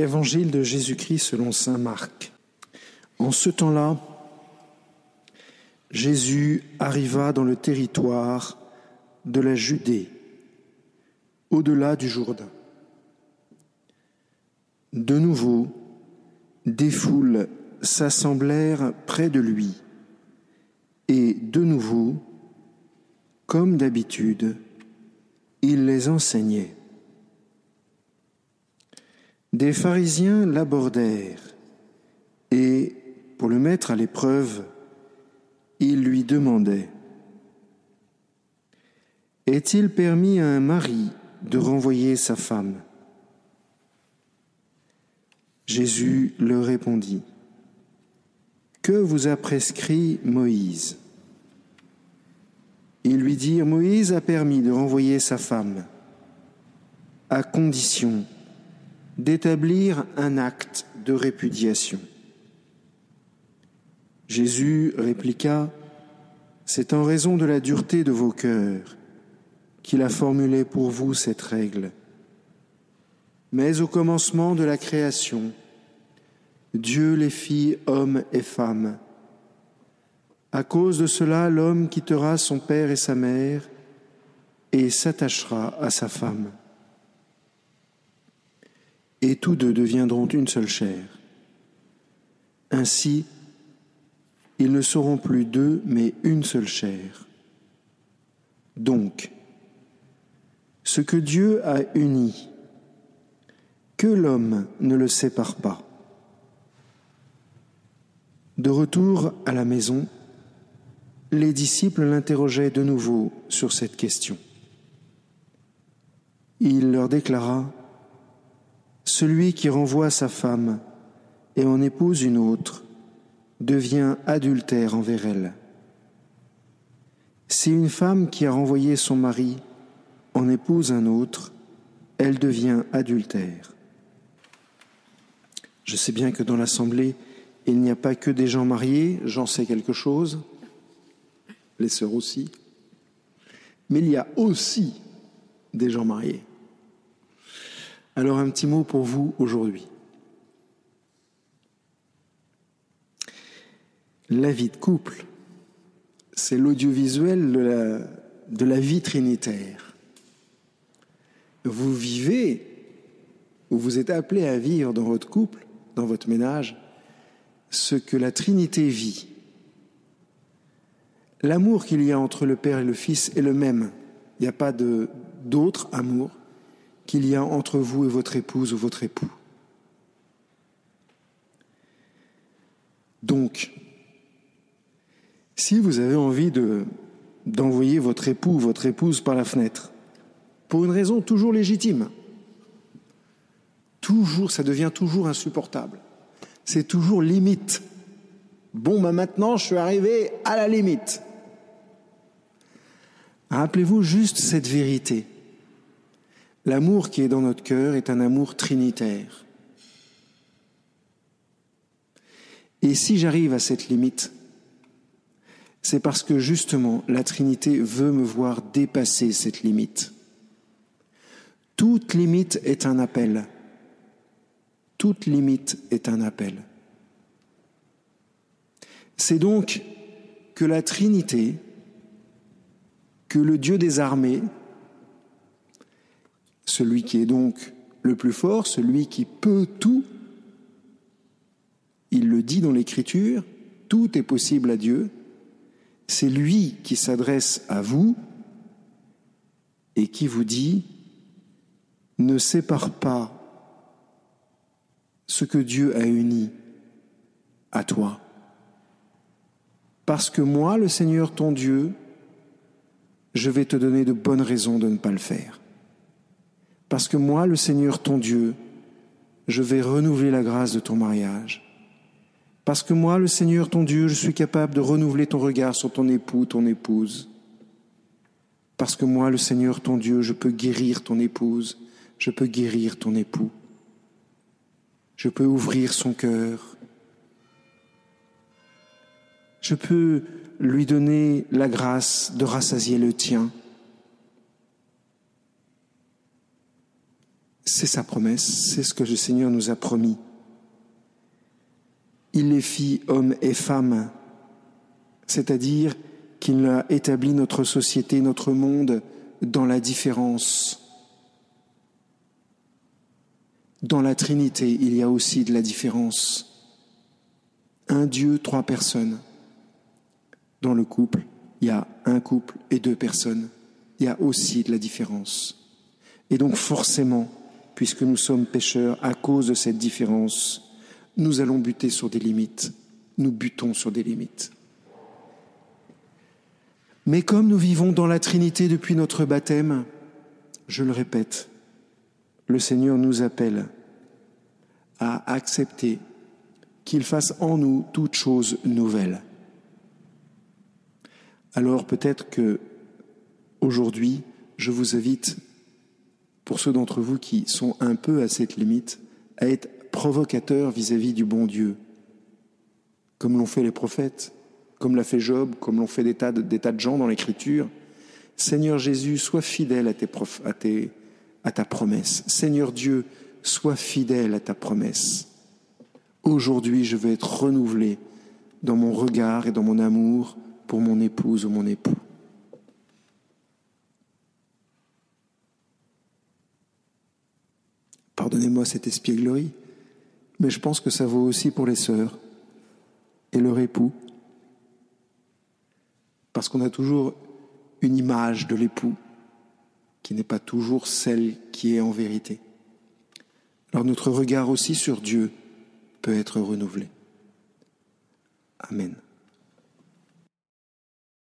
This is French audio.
Évangile de Jésus-Christ selon Saint Marc. En ce temps-là, Jésus arriva dans le territoire de la Judée, au-delà du Jourdain. De nouveau, des foules s'assemblèrent près de lui, et de nouveau, comme d'habitude, il les enseignait. Des pharisiens l'abordèrent. Et, pour le mettre à l'épreuve, ils lui demandaient Est-il permis à un mari de renvoyer sa femme? Jésus leur répondit Que vous a prescrit Moïse? Ils lui dirent Moïse a permis de renvoyer sa femme, à condition d'établir un acte de répudiation. Jésus répliqua, C'est en raison de la dureté de vos cœurs qu'il a formulé pour vous cette règle. Mais au commencement de la création, Dieu les fit hommes et femmes. À cause de cela, l'homme quittera son père et sa mère et s'attachera à sa femme et tous deux deviendront une seule chair. Ainsi, ils ne seront plus deux, mais une seule chair. Donc, ce que Dieu a uni, que l'homme ne le sépare pas. De retour à la maison, les disciples l'interrogeaient de nouveau sur cette question. Il leur déclara, celui qui renvoie sa femme et en épouse une autre devient adultère envers elle. Si une femme qui a renvoyé son mari en épouse un autre, elle devient adultère. Je sais bien que dans l'Assemblée, il n'y a pas que des gens mariés, j'en sais quelque chose, les sœurs aussi, mais il y a aussi des gens mariés. Alors un petit mot pour vous aujourd'hui. La vie de couple, c'est l'audiovisuel de la, vie trinitaire. Vous vivez, ou vous êtes appelé à vivre dans votre couple, dans votre ménage, ce que la Trinité vit. L'amour qu'il y a entre le Père et le Fils est le même. Il n'y a pas d'autre amour qu'il y a entre vous et votre épouse ou votre époux. Donc, si vous avez envie de, d'envoyer votre époux ou votre épouse par la fenêtre, pour une raison toujours légitime, toujours, ça devient toujours insupportable. C'est toujours limite. Bon, ben maintenant, je suis arrivé à la limite. Rappelez-vous juste cette vérité. L'amour qui est dans notre cœur est un amour trinitaire. Et si j'arrive à cette limite, c'est parce que justement la Trinité veut me voir dépasser cette limite. Toute limite est un appel. Toute limite est un appel. C'est donc que la Trinité, que le Dieu des armées, celui qui est donc le plus fort, celui qui peut tout. Il le dit dans l'Écriture, tout est possible à Dieu. C'est lui qui s'adresse à vous et qui vous dit, ne sépare pas ce que Dieu a uni à toi. Parce que moi, le Seigneur ton Dieu, je vais te donner de bonnes raisons de ne pas le faire. Parce que moi, le Seigneur ton Dieu, je vais renouveler la grâce de ton mariage. Parce que moi, le Seigneur ton Dieu, je suis capable de renouveler ton regard sur ton époux, ton épouse. Parce que moi, le Seigneur ton Dieu, je peux guérir ton épouse, je peux guérir ton époux. Je peux ouvrir son cœur. Je peux lui donner la grâce de rassasier le tien. C'est sa promesse, c'est ce que le Seigneur nous a promis. Il les fit hommes et femmes, c'est-à-dire qu'il a établi notre société, notre monde dans la différence. Dans la Trinité, il y a aussi de la différence. Un Dieu, trois personnes. Dans le couple, il y a un couple et deux personnes. Il y a aussi de la différence. Et donc forcément, puisque nous sommes pécheurs, à cause de cette différence, nous allons buter sur des limites. Nous butons sur des limites. Mais comme nous vivons dans la Trinité depuis notre baptême, je le répète, le Seigneur nous appelle à accepter qu'il fasse en nous toute chose nouvelle. Alors peut-être que aujourd'hui, je vous invite, pour ceux d'entre vous qui sont un peu à cette limite, à être provocateur vis-à-vis du bon Dieu, comme l'ont fait les prophètes, comme l'a fait Job, comme l'ont fait des tas, de, gens dans l'Écriture. Seigneur Jésus, sois fidèle à ta promesse. Seigneur Dieu, sois fidèle à ta promesse. Aujourd'hui, je veux être renouvelé dans mon regard et dans mon amour pour mon épouse ou mon époux. Pardonnez-moi cette espièglerie, mais je pense que ça vaut aussi pour les sœurs et leur époux. Parce qu'on a toujours une image de l'époux qui n'est pas toujours celle qui est en vérité. Alors notre regard aussi sur Dieu peut être renouvelé. Amen.